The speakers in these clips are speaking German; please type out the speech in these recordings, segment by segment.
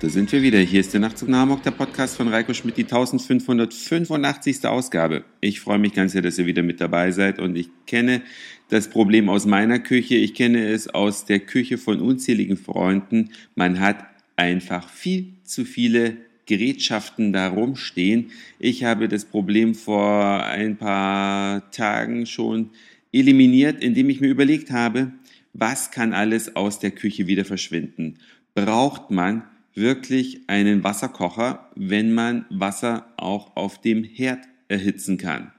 Da sind wir wieder. Hier ist der Nachtzug nach der Podcast von Reiko Schmidt, die 1585. Ausgabe. Ich freue mich ganz sehr, dass ihr wieder mit dabei seid und ich kenne das Problem aus meiner Küche. Ich kenne es aus der Küche von unzähligen Freunden. Man hat einfach viel zu viele Gerätschaften da rumstehen. Ich habe das Problem vor ein paar Tagen schon eliminiert, indem ich mir überlegt habe, was kann alles aus der Küche wieder verschwinden? Braucht man wirklich einen Wasserkocher, wenn man Wasser auch auf dem Herd erhitzen kann?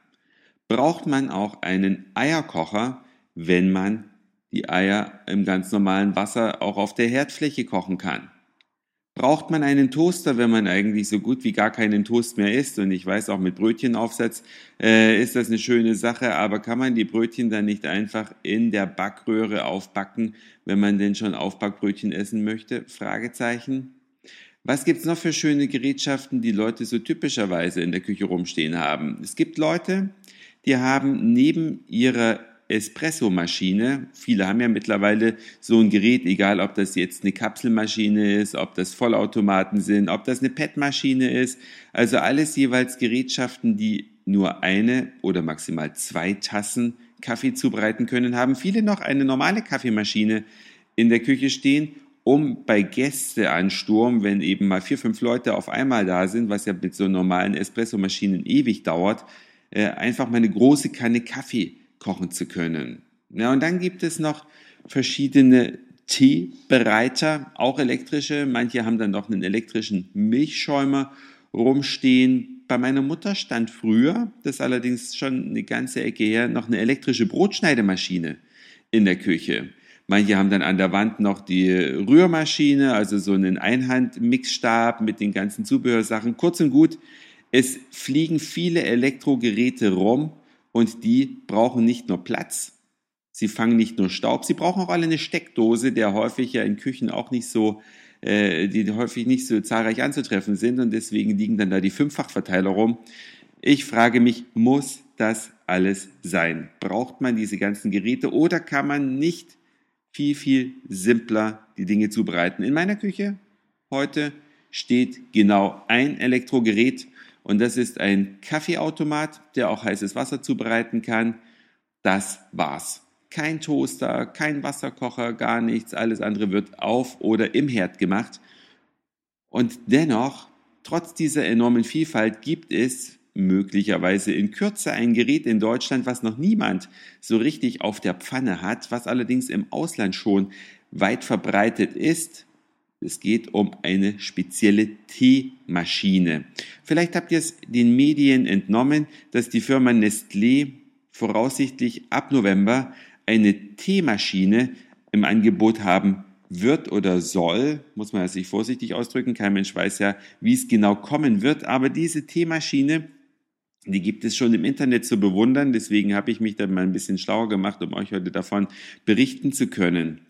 Braucht man auch einen Eierkocher, wenn man die Eier im ganz normalen Wasser auch auf der Herdfläche kochen kann? Braucht man einen Toaster, wenn man eigentlich so gut wie gar keinen Toast mehr isst? Und ich weiß auch mit Brötchenaufsatz äh, ist das eine schöne Sache, aber kann man die Brötchen dann nicht einfach in der Backröhre aufbacken, wenn man denn schon Aufbackbrötchen essen möchte? Fragezeichen. Was gibt's noch für schöne Gerätschaften, die Leute so typischerweise in der Küche rumstehen haben? Es gibt Leute, die haben neben ihrer Espresso-Maschine, viele haben ja mittlerweile so ein Gerät, egal ob das jetzt eine Kapselmaschine ist, ob das Vollautomaten sind, ob das eine PET-Maschine ist, also alles jeweils Gerätschaften, die nur eine oder maximal zwei Tassen Kaffee zubereiten können, haben viele noch eine normale Kaffeemaschine in der Küche stehen um bei Gästeansturm, wenn eben mal vier, fünf Leute auf einmal da sind, was ja mit so normalen Espressomaschinen ewig dauert, äh, einfach mal eine große Kanne Kaffee kochen zu können. Ja, und dann gibt es noch verschiedene Teebereiter, auch elektrische. Manche haben dann noch einen elektrischen Milchschäumer rumstehen. Bei meiner Mutter stand früher, das ist allerdings schon eine ganze Ecke her, noch eine elektrische Brotschneidemaschine in der Küche. Manche haben dann an der Wand noch die Rührmaschine, also so einen Einhandmixstab mit den ganzen Zubehörsachen. Kurz und gut, es fliegen viele Elektrogeräte rum und die brauchen nicht nur Platz, sie fangen nicht nur Staub, sie brauchen auch alle eine Steckdose, der häufig ja in Küchen auch nicht so äh, die häufig nicht so zahlreich anzutreffen sind und deswegen liegen dann da die Fünffachverteiler rum. Ich frage mich, muss das alles sein? Braucht man diese ganzen Geräte oder kann man nicht viel, viel simpler die Dinge zubereiten. In meiner Küche heute steht genau ein Elektrogerät und das ist ein Kaffeeautomat, der auch heißes Wasser zubereiten kann. Das war's. Kein Toaster, kein Wasserkocher, gar nichts. Alles andere wird auf oder im Herd gemacht. Und dennoch, trotz dieser enormen Vielfalt, gibt es möglicherweise in Kürze ein Gerät in Deutschland, was noch niemand so richtig auf der Pfanne hat, was allerdings im Ausland schon weit verbreitet ist. Es geht um eine spezielle Teemaschine. Vielleicht habt ihr es den Medien entnommen, dass die Firma Nestlé voraussichtlich ab November eine Teemaschine im Angebot haben wird oder soll, muss man sich vorsichtig ausdrücken. Kein Mensch weiß ja, wie es genau kommen wird. Aber diese Teemaschine die gibt es schon im Internet zu bewundern. Deswegen habe ich mich dann mal ein bisschen schlauer gemacht, um euch heute davon berichten zu können.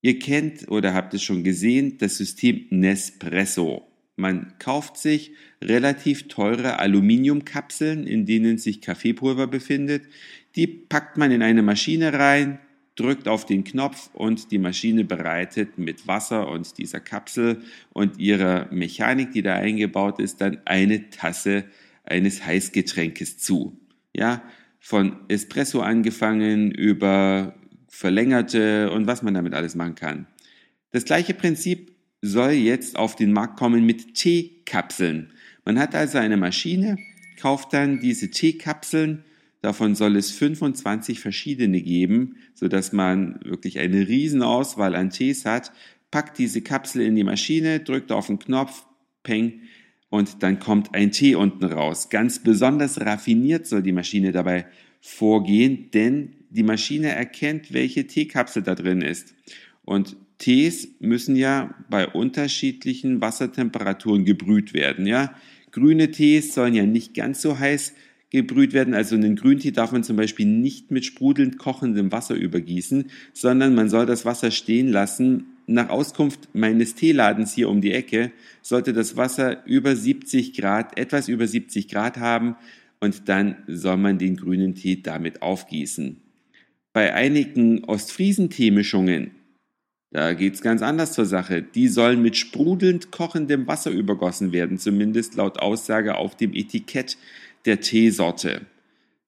Ihr kennt oder habt es schon gesehen, das System Nespresso. Man kauft sich relativ teure Aluminiumkapseln, in denen sich Kaffeepulver befindet. Die packt man in eine Maschine rein, drückt auf den Knopf und die Maschine bereitet mit Wasser und dieser Kapsel und ihrer Mechanik, die da eingebaut ist, dann eine Tasse eines Heißgetränkes zu. Ja, von Espresso angefangen über verlängerte und was man damit alles machen kann. Das gleiche Prinzip soll jetzt auf den Markt kommen mit Teekapseln. Man hat also eine Maschine, kauft dann diese Teekapseln, davon soll es 25 verschiedene geben, so dass man wirklich eine riesen Auswahl an Tees hat, packt diese Kapsel in die Maschine, drückt auf den Knopf, peng, und dann kommt ein Tee unten raus. Ganz besonders raffiniert soll die Maschine dabei vorgehen, denn die Maschine erkennt, welche Teekapsel da drin ist. Und Tees müssen ja bei unterschiedlichen Wassertemperaturen gebrüht werden, ja. Grüne Tees sollen ja nicht ganz so heiß gebrüht werden. Also einen Grüntee darf man zum Beispiel nicht mit sprudelnd kochendem Wasser übergießen, sondern man soll das Wasser stehen lassen nach Auskunft meines Teeladens hier um die Ecke sollte das Wasser über 70 Grad, etwas über 70 Grad haben und dann soll man den grünen Tee damit aufgießen. Bei einigen Ostfriesen-Teemischungen Da geht's ganz anders zur Sache. Die sollen mit sprudelnd kochendem Wasser übergossen werden, zumindest laut Aussage auf dem Etikett der Teesorte.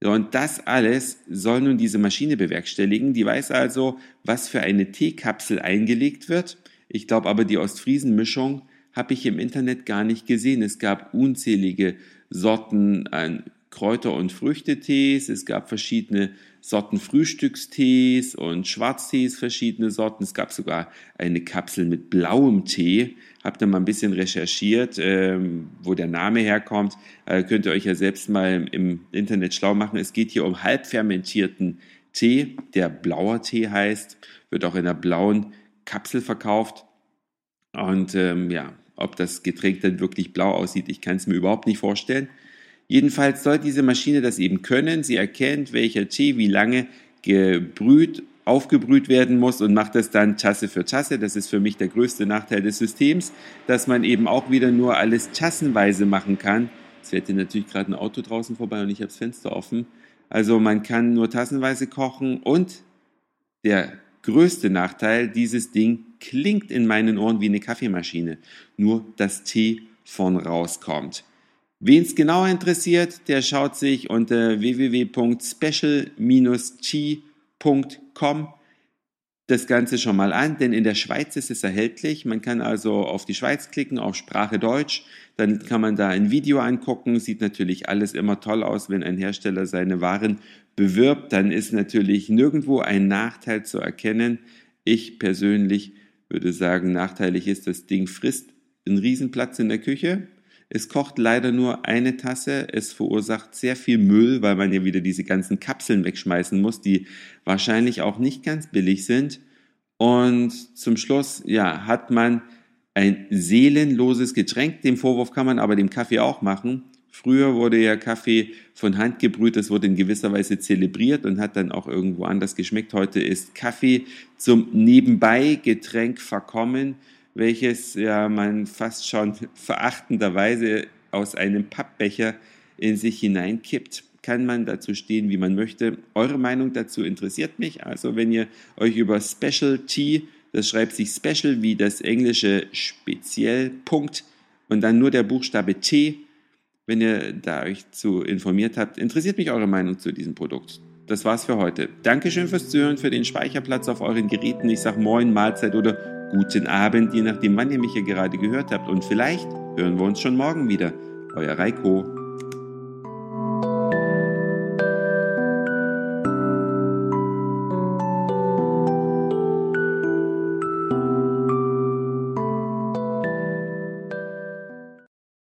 Und das alles soll nun diese Maschine bewerkstelligen. Die weiß also, was für eine Teekapsel eingelegt wird. Ich glaube aber, die Ostfriesen-Mischung habe ich im Internet gar nicht gesehen. Es gab unzählige Sorten an Kräuter- und Früchtetees. Es gab verschiedene Sorten Frühstückstees und Schwarztees, verschiedene Sorten. Es gab sogar eine Kapsel mit blauem Tee. Habt ihr mal ein bisschen recherchiert, ähm, wo der Name herkommt. Äh, könnt ihr euch ja selbst mal im Internet schlau machen. Es geht hier um halbfermentierten Tee, der blauer Tee heißt, wird auch in einer blauen Kapsel verkauft. Und ähm, ja, ob das Getränk dann wirklich blau aussieht, ich kann es mir überhaupt nicht vorstellen. Jedenfalls soll diese Maschine das eben können. Sie erkennt, welcher Tee wie lange gebrüht, aufgebrüht werden muss und macht das dann Tasse für Tasse. Das ist für mich der größte Nachteil des Systems, dass man eben auch wieder nur alles tassenweise machen kann. Es fährt hier natürlich gerade ein Auto draußen vorbei und ich habe das Fenster offen. Also man kann nur tassenweise kochen und der größte Nachteil, dieses Ding klingt in meinen Ohren wie eine Kaffeemaschine, nur dass Tee von rauskommt. Wen es genauer interessiert, der schaut sich unter www.special-t.com das Ganze schon mal an, denn in der Schweiz ist es erhältlich. Man kann also auf die Schweiz klicken, auf Sprache Deutsch, dann kann man da ein Video angucken. Sieht natürlich alles immer toll aus, wenn ein Hersteller seine Waren bewirbt. Dann ist natürlich nirgendwo ein Nachteil zu erkennen. Ich persönlich würde sagen, nachteilig ist, das Ding frisst einen Riesenplatz in der Küche. Es kocht leider nur eine Tasse. Es verursacht sehr viel Müll, weil man ja wieder diese ganzen Kapseln wegschmeißen muss, die wahrscheinlich auch nicht ganz billig sind. Und zum Schluss, ja, hat man ein seelenloses Getränk. Den Vorwurf kann man aber dem Kaffee auch machen. Früher wurde ja Kaffee von Hand gebrüht, das wurde in gewisser Weise zelebriert und hat dann auch irgendwo anders geschmeckt. Heute ist Kaffee zum Nebenbei-Getränk verkommen welches ja man fast schon verachtenderweise aus einem Pappbecher in sich hineinkippt. Kann man dazu stehen, wie man möchte. Eure Meinung dazu interessiert mich. Also wenn ihr euch über Specialty, das schreibt sich Special wie das englische speziell, Punkt und dann nur der Buchstabe T, wenn ihr da euch zu informiert habt, interessiert mich eure Meinung zu diesem Produkt. Das war's für heute. Dankeschön fürs Zuhören, für den Speicherplatz auf euren Geräten. Ich sag Moin, Mahlzeit oder guten Abend, je nachdem, wann ihr mich hier gerade gehört habt. Und vielleicht hören wir uns schon morgen wieder. Euer Reiko.